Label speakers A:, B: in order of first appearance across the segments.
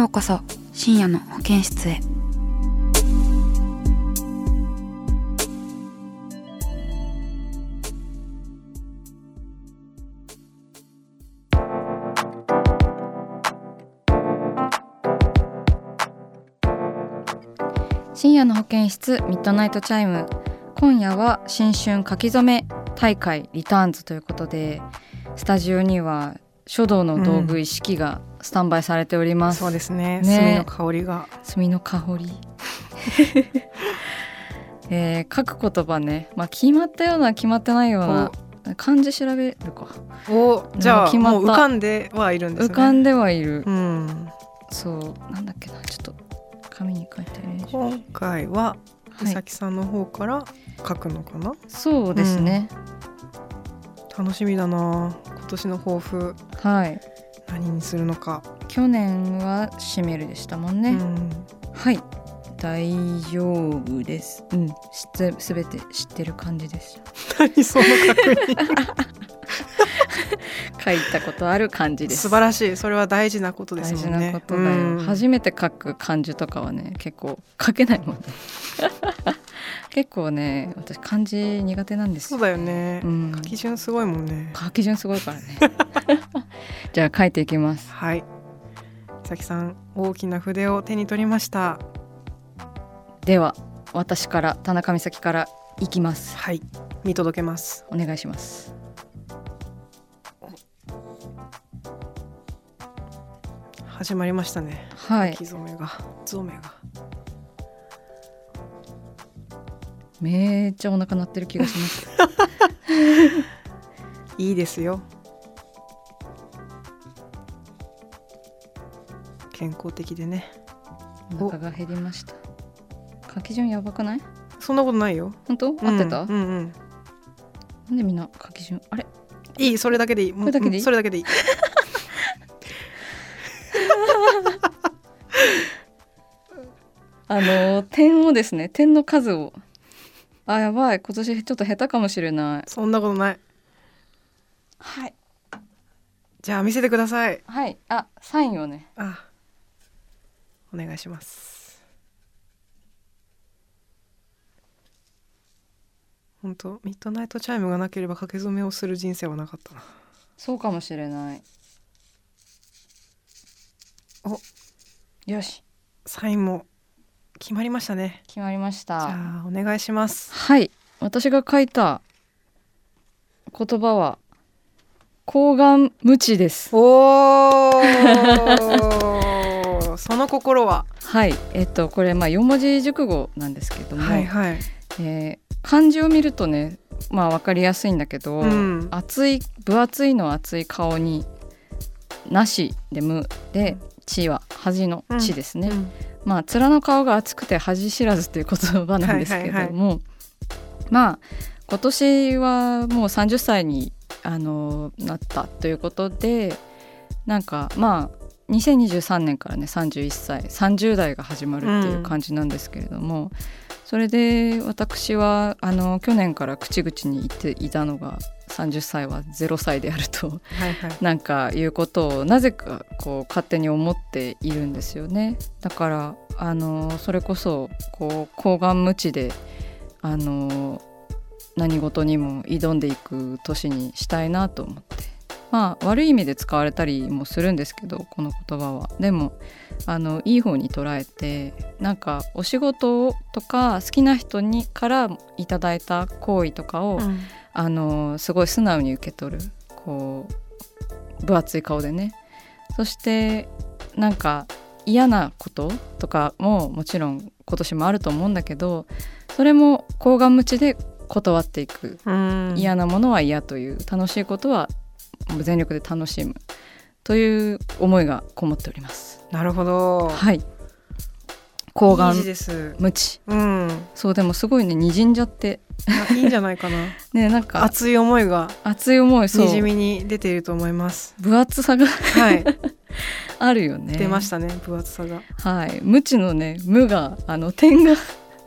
A: ようこそ深夜の保健室へ。
B: 深夜の保健室ミッドナイトチャイム。今夜は新春書き初め大会リターンズということでスタジオには書道の道具一式がスタンバイされております、
C: そうですね。
B: ね。
C: 炭の香りが。
B: 炭の香り。えー、書く言葉ね、まあ、決まったような決まってないような漢字調べるか。
C: おじゃあ
B: 決まった。
C: もう浮かんではいるんですね。
B: 浮かんではいる、
C: うん。
B: そうなんだっけな。ちょっと紙に書いてね
C: 今回は
B: はい
C: 美咲さんの方から書くのかな、
B: そうですね、
C: 楽しみだな。今年の抱負
B: はい。
C: 何にするのか、
B: 去年はシメルでしたもんね、
C: うん。
B: はい。大丈夫です。うん。知ってすべて知ってる感じです。
C: 何その確認。
B: 書いたことある感じです。
C: 素晴らしい。それは大事なことです
B: 大事なことだよ、
C: うん。
B: 初めて書く漢字とかはね結構書けないもんね結構ね私漢字苦手なんですよ。
C: そうだよね、
B: うん。
C: 書き順すごいもんね。
B: 書き順すごいからね。じゃあ書いていきます。
C: はい。美咲さん大きな筆を手に取りました。
B: では私から田中美咲からいきます。
C: はい。見届けます。
B: お願いします。
C: 始まりましたね。
B: はい。
C: 書き初めが染めが
B: めっちゃお腹鳴ってる気がします。
C: いいですよ。健康的でね。
B: お腹が減りました。書き順やばくない？
C: そんなことないよ。
B: 本当？合ってた、
C: うんうんうん。
B: なんでみんな書き順あれ？
C: いいそれだけでいい。
B: これだけでいい？
C: うんそれだけでいい。
B: あの点をですね点の数をあやばい。今年ちょっと下手かもしれない。
C: そんなことない。
B: はい。
C: じゃあ見せてください。
B: はい。あサインをね。
C: あお願いします。本当ミッドナイトチャイムがなければ書き初めをする人生はなかったな。
B: そうかもしれない。
C: お。
B: よし。
C: サインも決まりましたね。
B: 決まりまし
C: じ
B: た
C: ゃあお願いします。
B: はい。私が書いた言葉は抗がん無知です。
C: おー。その心は？
B: はい。えっとこれまあ四文字熟語なんですけども、
C: はいはい。
B: えー漢字を見るとねまあ分かりやすいんだけど、
C: うん。
B: 厚い分厚いの厚い顔になしで無で地は恥の地ですね、
C: うん
B: まあ面の顔が厚くて恥知らずとい。う言葉なんですけれども、まあ今年はもう30歳にあのなったとい。うことでなんかまあ2023年からね31歳30代が始まるってい。う感じなんですけれども、それで私はあの去年から口々に言ってい。たのが30歳は0歳であると
C: はいはい。
B: なんかいうことをなぜかこう勝手に思っているんですよね。だからあのそれこそこう抗がん無知であの何事にも挑んでいく年にしたいなと思って。まあ悪い意味で使われたりもするんですけどこの言葉は。でもあのいい方に捉えてなんかお仕事とか好きな人にからいただいた行為とかを、
C: うん
B: あのすごい素直に受け取るこう分厚い顔でね。そしてなんか嫌なこととかももちろん今年もあると思うんだけどそれも高顔無知で断っていく。
C: うん。
B: 嫌なものは嫌という楽しいことは全力で楽しむという思いがこもっております。
C: なるほど。
B: はい高
C: い
B: 顔。
C: い字です。
B: 無知。
C: うん。
B: そうでもすごいね滲んじゃって。
C: いいんじゃないかな。
B: ねなんか。
C: 熱い思いが。
B: 熱い思いそう。
C: にじみに出ていると思います。
B: 分厚さが。
C: はい。
B: あるよね。
C: 出ましたね分厚さが。
B: はい。無知のね無があの点が。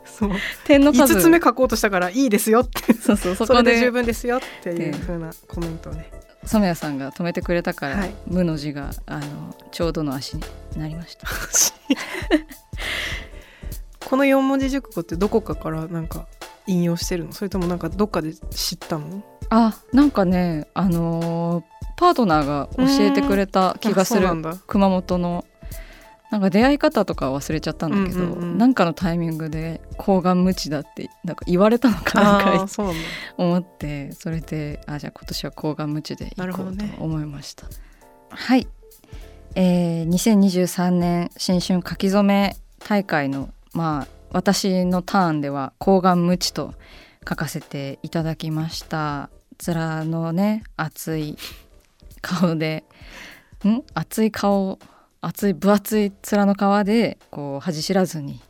C: そう。
B: 点の数。
C: 5つ目書こうとしたからいいですよって。
B: そうそうそ
C: そ
B: こで。
C: れで十分ですよっていう
B: で
C: 風なコメントをね
B: 染谷さんが止めてくれたから、
C: はい。
B: 無の字があのちょうどの足になりました。
C: この四文字熟語ってどこかからなんか引用してるの？それともなんかどっかで知ったの？
B: あなんかねあのーパートナーが教えてくれた気がする。熊本のなんか出会い方とかは忘れちゃったんだけど、
C: うんうんうん。
B: なんかのタイミングで抗がん無知だってなんか言われたのかな
C: あ
B: か
C: あそうなんだ。
B: 思ってそれであじゃあ今年は抗がん無知でいこうと思いました。はい、えー、2023年新春書き初め大会のまあ私のターンでは抗がん無知と書かせていただきました。面のね熱い顔でん？熱い顔熱い分厚い面の皮でこう恥知らずに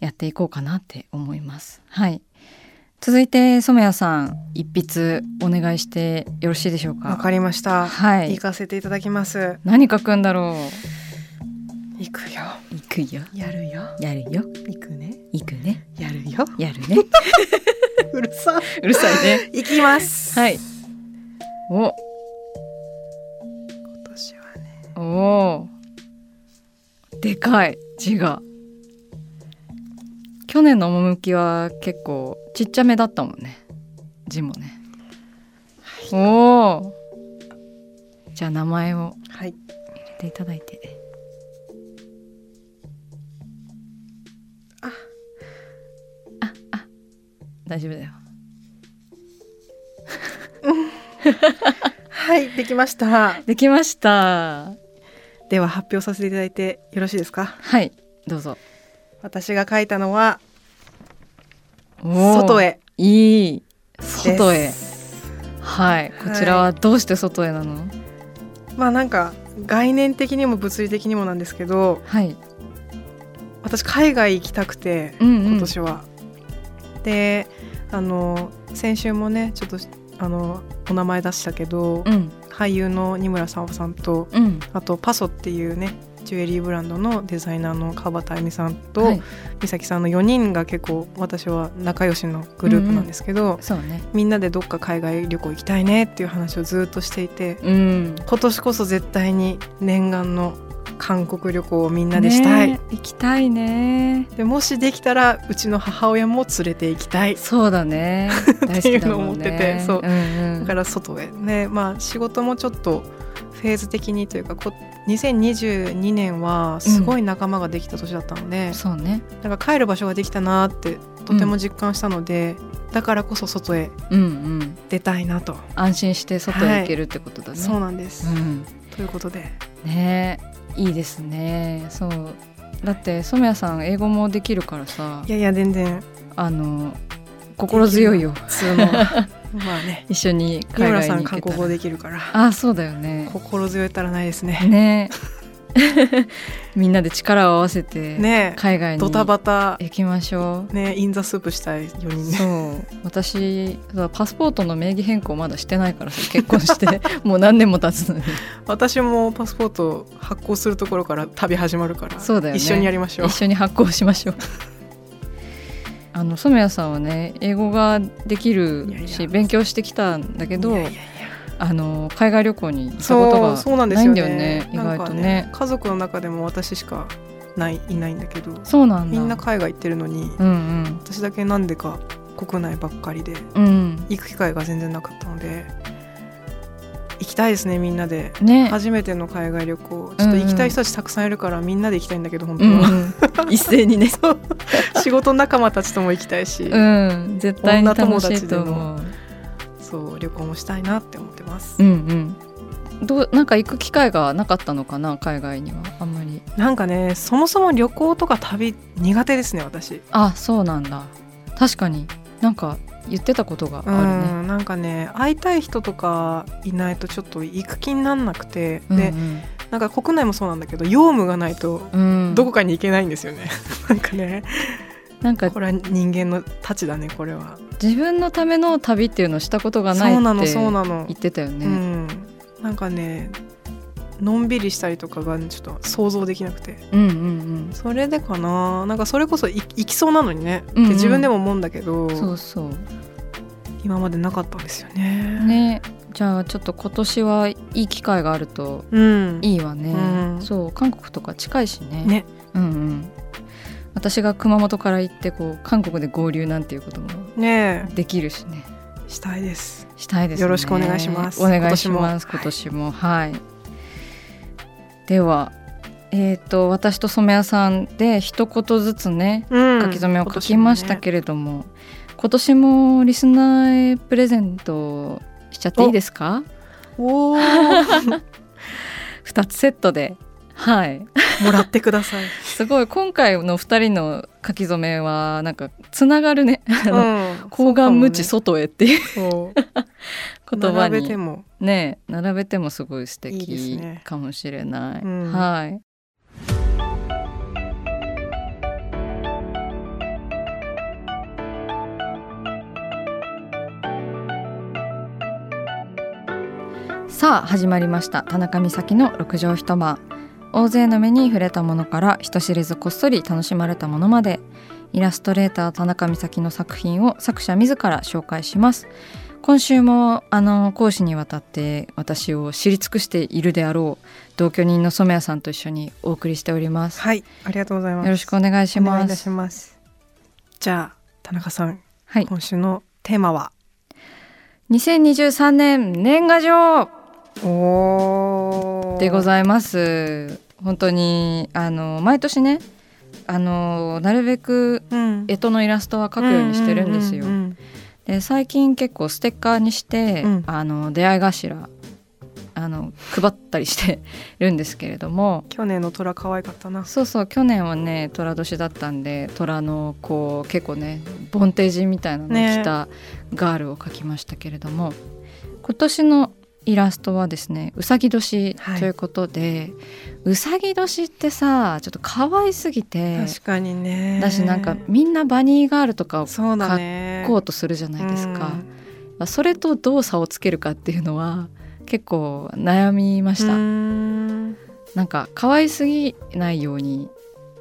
B: やっていこうかなって思います。はい。続いて染谷さん一筆お願いしてよろしいでしょうか？
C: わかりました
B: はい
C: 行かせていただきます
B: 何書くんだろ
C: 行くよ
B: う。行くよ。
C: やるよ
B: やるよ。
C: 行くね
B: 行くね。
C: やるよ
B: やるね。
C: うるさ
B: うるさいね。
C: 行きます
B: はい。お、
C: 今年はね
B: おお。でかい字が。去年の趣は結構ちっちゃめだったもんね。字もね。おお。じゃあ名前を
C: はい
B: 入れていただいて。
C: あ
B: あ、あ、大丈夫だよ。
C: はいできました
B: できました。
C: では発表させていただいてよろしいですか？
B: はい、どうぞ。
C: 私が書いたのは外。へ
B: いい。外へ。はい、こちらはどうして外へなの？
C: まあなんか概念的にも物理的にもなんですけど
B: はい。
C: 私海外行きたくて
B: うんうん
C: 今年は。であの先週もねちょっとあのお名前出したけど、
B: うん、
C: 俳優の二村沙央さんと
B: うん。
C: あとパソっていうねジュエリーブランドのデザイナーの川端恵美さんと、
B: はい
C: 美咲さんの4人が結構私は仲良しのグループなんですけど、
B: そうね。
C: みんなでどっか海外旅行行きたいねっていう話をずっとしていて
B: うん。
C: 今年こそ絶対に念願の韓国旅行をみんなでしたい、
B: ね行きたいね。
C: でもしできたらうちの母親も連れて行きたい
B: そうだね。
C: っていうのを思っててそうん
B: うん
C: だから外へねまあ仕事もちょっとフェーズ的にというかこ2022年はすごい仲間ができた年だったので、
B: そうね。
C: なんか帰る場所ができたなってとても実感したので、だからこそ外へ
B: うんうん。
C: 出たいなと、
B: 安心して外へ行けるってことだね。
C: そうなんです、
B: うん。
C: ということで
B: ねいいですね。そう。だって染谷さん英語もできるからさ
C: い、やいや全然
B: あの心強いよ。
C: 普通の。まあね。
B: 一緒に
C: 三
B: 海外に行けたら。
C: 国語できるから。
B: あ、そうだよね。
C: 心強いたらないですね。
B: ね。みんなで力を合わせて
C: ね。
B: 海外に
C: ドタバタ。
B: 行きましょう。
C: ねインザスープしたい4人ね。
B: そう。私パスポートの名義変更まだしてないからさ結婚して。もう何年も経つのに。
C: 私もパスポート発行するところから旅始まるから
B: そうだよね。
C: 一緒にやりましょう。
B: 一緒に発行しましょうあの染谷さんはね英語ができるし勉強してきたんだけどあの海外旅行に行ったことが
C: そうなんです
B: ないん
C: よね
B: だよね意
C: なんか
B: 外とね。
C: 家族の中でも私しかないいないんだけど
B: そうなんだ。
C: みんな海外行ってるのに
B: うんうん。
C: 私だけなんでか国内ばっかりで
B: うん。
C: 行く機会が全然なかったので行きたいですねみんなで。
B: ね。
C: 初めての海外旅行。ちょっと行きたい人たちたくさんいるからみんなで行きたいんだけど本当
B: うん
C: は、
B: 一斉にね。
C: 仕事仲間たちとも行きたいし、
B: うん絶対に楽しいと思う。
C: そう旅行もしたいなって思ってます、
B: うんうん。どうなんか行く機会がなかったのかな海外には。あんまり。
C: なんかねそもそも旅行とか旅苦手ですね私。
B: あそうなんだ。確かに。なんか言ってたことがあ
C: う
B: るね。
C: んなんかね会いたい人とかいないとちょっと行く気になんなくて、
B: うん。
C: でなんか国内もそうなんだけど用務がないと
B: うん。うん
C: どこかに行けないんですよね、なんかね。
B: なんか
C: これは人間のたちだねこれは。
B: 自分のための旅っていうのをしたことがない
C: そうなの
B: って
C: そうなの。
B: 言ってたよね、
C: うん。なんかねのんびりしたりとかがちょっと想像できなくて。
B: うん、うんうん。
C: それでかな。なんかそれこそい行きそうなのにね、
B: うんうん。
C: って自分でも思うんだけど。
B: そうそう。
C: 今までなかったんですよね。
B: ねじゃあちょっと今年はいい機会があると
C: うん、
B: いいわね、
C: うん。
B: そう韓国とか近いしね。
C: ね。
B: うんうん。私が熊本から行ってこう韓国で合流なんていうことも
C: ね
B: できるしね。
C: えしたいです。
B: したいですね。
C: よろしくお願いします。
B: お願いします
C: 今
B: 今年も。はい、ではえっ、と私と染谷さんで一言ずつね
C: うん。
B: 書き初めを書きましたけれども、今年もリスナーへプレゼントしちゃっていいですか？
C: お。ー。
B: 2つセットで。はい。
C: もらってください。
B: すごい。今回の2人の書き初めはなんかつながるね。あの
C: うん
B: 無知外へっていう言葉
C: 並べて
B: に
C: も。
B: ね並べてもすごい素敵
C: ね。
B: かもしれない。
C: うん。
B: はいさあ始まりました。田中美咲の六畳一間。大勢の目に触れたものから人知れずこっそり楽しまれたものまで。イラストレーター田中美咲の作品を作者自ら紹介します。今週もあの講師にわたって私を知り尽くしているであろう同居人の染谷さんと一緒にお送りしております、
C: はいありがとうございます。
B: よろしくお願いし
C: お願いいたし
B: ます。
C: じゃあ田中さん
B: はい。
C: 今週のテーマは、
B: 2023年年賀状。
C: お
B: でご
C: い
B: ざいます。本当にあの毎年ねあのなるべく
C: うん。
B: 干支のイラストは描くようにしてるんですよ、で最近結構ステッカーにして、
C: うん。
B: あの出会い頭あの配ったりしてるんですけれども。
C: 去年の虎可愛かったな。
B: そうそう去年はね寅年だったんで虎のこう結構ねボンテージみたいなのを着たガールを描きましたけれども、今年のイラストはですねうさぎ年ということで、うさぎ年ってさちょっと可愛すぎて
C: 確かにね。
B: だしなんかみんなバニーガールとかを。描こうとするじゃないですか。まあそれとどう差をつけるかっていうのは結構悩みました、
C: うん。
B: なんか可愛すぎないように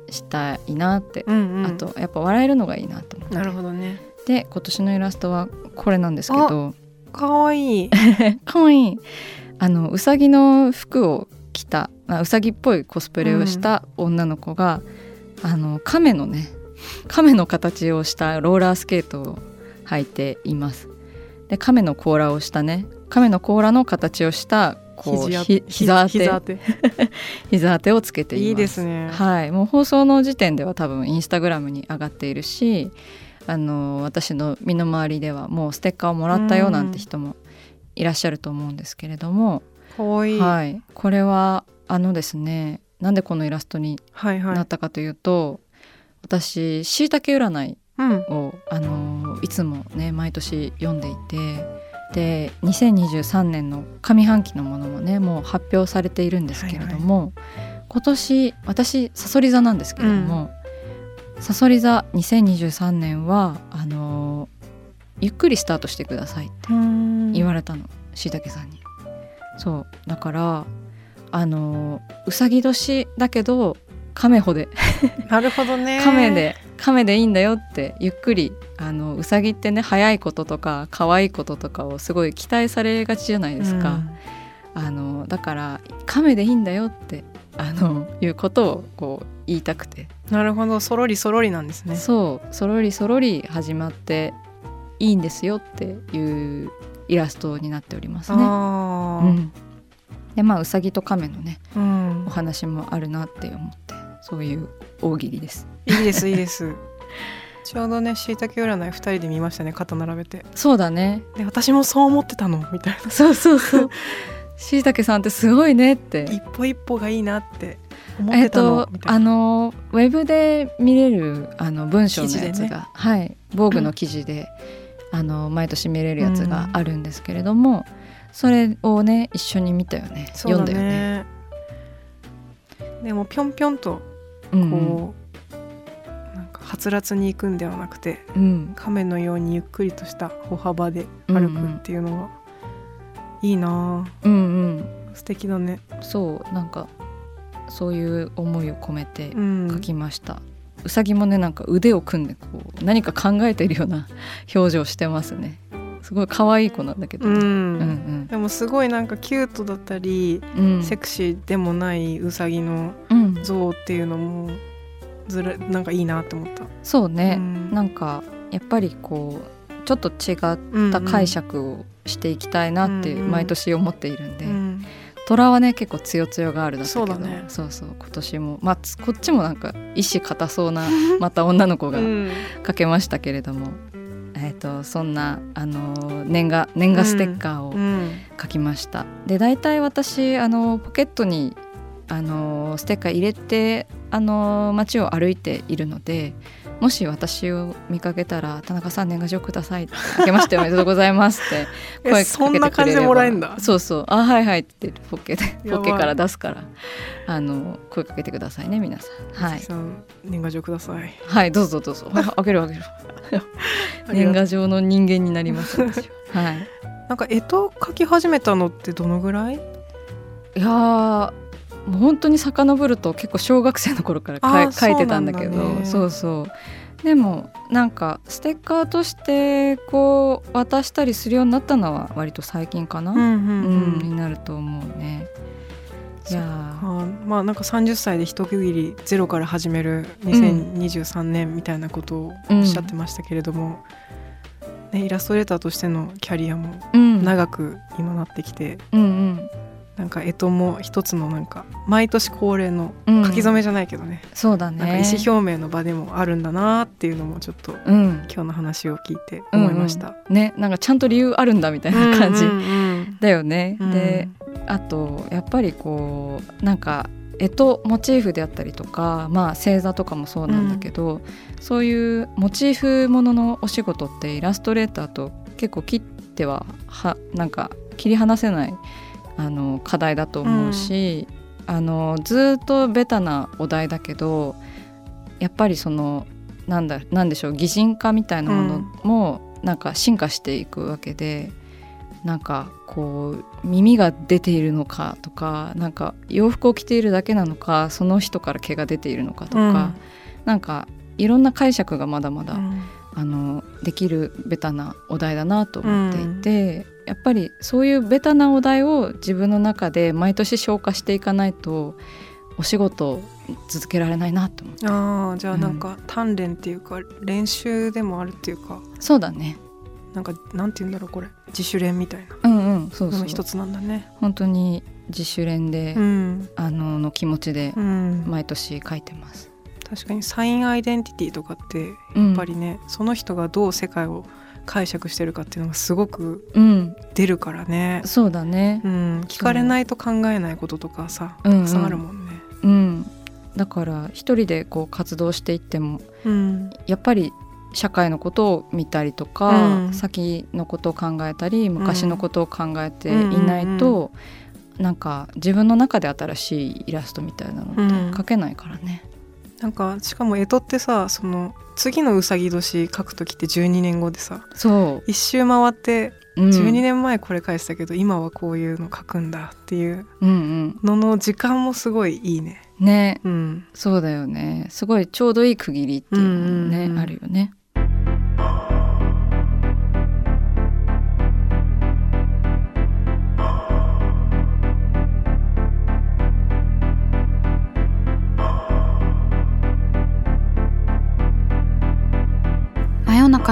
B: したいなって、
C: うんうん
B: あとやっぱ笑えるのがいいなと思って
C: なるほどね。
B: で今年のイラストはこれなんですけど
C: 可愛い。
B: 可愛いあのうさぎの服を着たあうさぎっぽいコスプレをした女の子が、あの亀のね亀の形をしたローラースケートを履いています。で亀の甲羅をしたね亀の甲羅の形をしたこうひ膝当て。
C: 膝当て。
B: 膝当てをつけています。
C: いいですね。
B: はい。もう放送の時点では多分インスタグラムに上がっているしあの私の身の回りではもうステッカーをもらったよなんて人もいらっしゃると思うんですけれども、
C: 可愛い。
B: はい、これはあのですねなんでこのイラストに
C: はいはい。
B: なったかというと、私しいたけ占い
C: うん。
B: をあのいつもね毎年読んでいてで2023年の上半期のものもねもう発表されているんですけれども、今年私さそり座なんですけれども、さそり座2023年はあのゆっくりスタートしてくださいって言われたのしいたけさんに。そうだからあのうさぎ年だけど亀穂で
C: なるほどね。
B: 亀で亀でいいんだよってゆっくりあのうさぎってね早いこととか可愛いこととかをすごい期待されがちじゃないですか、あのだから亀でいいんだよってあのいうことをこう言いたくて、
C: うん。なるほど。そろりそろりなんですね。
B: そう。そろりそろり始まっていいんですよっていうイラストになっておりますね。う
C: あ
B: ん、でまあうさぎと亀のね
C: ーうん。
B: お話もあるなって思ってそういう大喜利です。
C: いいです いいです。ちょうどねしいたけ占い2人で見ましたね肩並べて。
B: そうだね。
C: で私もそう思ってたのみたいな。
B: そうそうそう。しいたけさんってすごいねって。
C: 一歩一歩がいいなって
B: えっとあのウェブで見れるあの文章のやつが、
C: ね。
B: はい。防具の記事で、あの毎年見れるやつがあるんですけれども、それをね一緒に見たよね。
C: そうだ
B: 読んだよね。
C: ねでもぴょんぴょんと
B: うん。
C: こう、なんかはつらつに行くんではなくて
B: うん。
C: 亀のようにゆっくりとした歩幅で歩くっていうのは、いいなあ
B: うんうん。
C: 素敵だね。
B: そうなんかそういう思いを込めて
C: うん。
B: 書きました。うさぎもねなんか腕を組んでこう何か考えているような 表情してますね。すごい可愛い子なんだけど、
C: うん、
B: うん
C: でもすごいなんかキュートだったり、
B: うん。うん
C: セクシーでもないうさぎの
B: うん。
C: 像っていうのもずらなんかいいなって思った。
B: そうね、
C: うん。
B: なんかやっぱりこうちょっと違った解釈をしていきたいなって
C: うんうん。
B: 毎年思っているんで、
C: うん
B: 虎はね結構強強があるだったけど。
C: そうだね。
B: そうそう。今年も。まあつこっちもなんか意志固そうな また女の子が
C: うん。
B: かけましたけれども、えっ、とそんなあのー年賀年賀ステッカーを
C: うん。
B: 書きました。で大体私あのポケットにあのステッカー入れてあの街を歩いているのでもし私を見かけたら「田中さん年賀状ください」「明けましておめでとうございます」って
C: え
B: 声かけてくれれば。
C: そんな感じでもらえんだ。
B: そうそう「あはいはい」ってポッケでポッケから出すから。あの声かけてくださいね皆さん。はい。
C: さん年賀状ください。
B: はいどうぞどうぞ。あ開ける開ける。年賀状の人間になります私は。はい。
C: なんか干支描き始めたのってどのぐらい？
B: いやーもう本当に遡ると結構小学生の頃からか書いてたんだけど
C: ね。
B: そうそう。でもなんかステッカーとしてこう渡したりするようになったのは割と最近かな、
C: んう
B: うん。になると思うね。いや
C: まあなんか30歳で一区切りゼロから始める2023年みたいなことをおっしゃってましたけれども、ね、イラストレーターとしてのキャリアも
B: うん。
C: 長く今なってきて、
B: うんうん
C: なんか干支も一つのなんか毎年恒例の
B: うん。
C: 書き初めじゃないけどね、
B: そうだね。
C: 意思表明の場でもあるんだなっていうのもちょっと
B: うん。
C: 今日の話を聞いて思いました。
B: ねなんかちゃんと理由あるんだみたいな感じ。
C: うんうんうん。
B: だよね、
C: うん。
B: であとやっぱりこうなんか干支モチーフであったりとかまあ星座とかもそうなんだけど、そういうモチーフもののお仕事ってイラストレーターと結構切ってははなんか切り離せないあの課題だと思うし、あのずっとベタなお題だけどやっぱりそのなんだなんでしょう擬人化みたいなものもなんか進化していくわけで。なんかこう耳が出ているのかとかなんか洋服を着ているだけなのかその人から毛が出ているのかとか、なんかいろんな解釈がまだまだ、
C: うん。
B: あのできるベタなお題だなと思っていて、やっぱりそういうベタなお題を自分の中で毎年消化していかないとお仕事を続けられないなと思って。
C: ああじゃあなんか鍛錬っていうか練習でもあるっていうか。
B: そうだね。
C: なんかなんて言うんだろうこれ。自主練みたいな。
B: うんうんそうそう。
C: 一つなんだね。
B: 本当に自主練で、
C: うん。
B: あのの気持ちで
C: うん、
B: 毎年書いてます。
C: 確かにサインアイデンティティとかってや
B: や
C: っぱりね、その人がどう世界を解釈してるかっていうのがすごく
B: うん、
C: 出るからね。
B: そうだね。
C: う。ん、聞かれないと考えないこととかさ
B: うんうん。
C: たくさんあるもんね。
B: うん、だから一人でこう活動していっても
C: うん。
B: やっぱり社会のことを見たりとか、
C: うん。
B: 先のことを考えたり昔のことを考えていないと、なんか自分の中で新しいイラストみたいなのって
C: うん。
B: 描けないからね。
C: なんかしかも干支ってさその次のうさぎ年書く時って12年後でさ
B: そ
C: 一周回って
B: う、うん、
C: 12年前これ返したけど、今はこういうの書くんだっていう
B: うんうん。
C: のの時間もすごいいいね。
B: ね。
C: うん、
B: そうだよね。すごいちょうどいい区切りっていうのもね、
C: うんうんうん。
B: あるよね。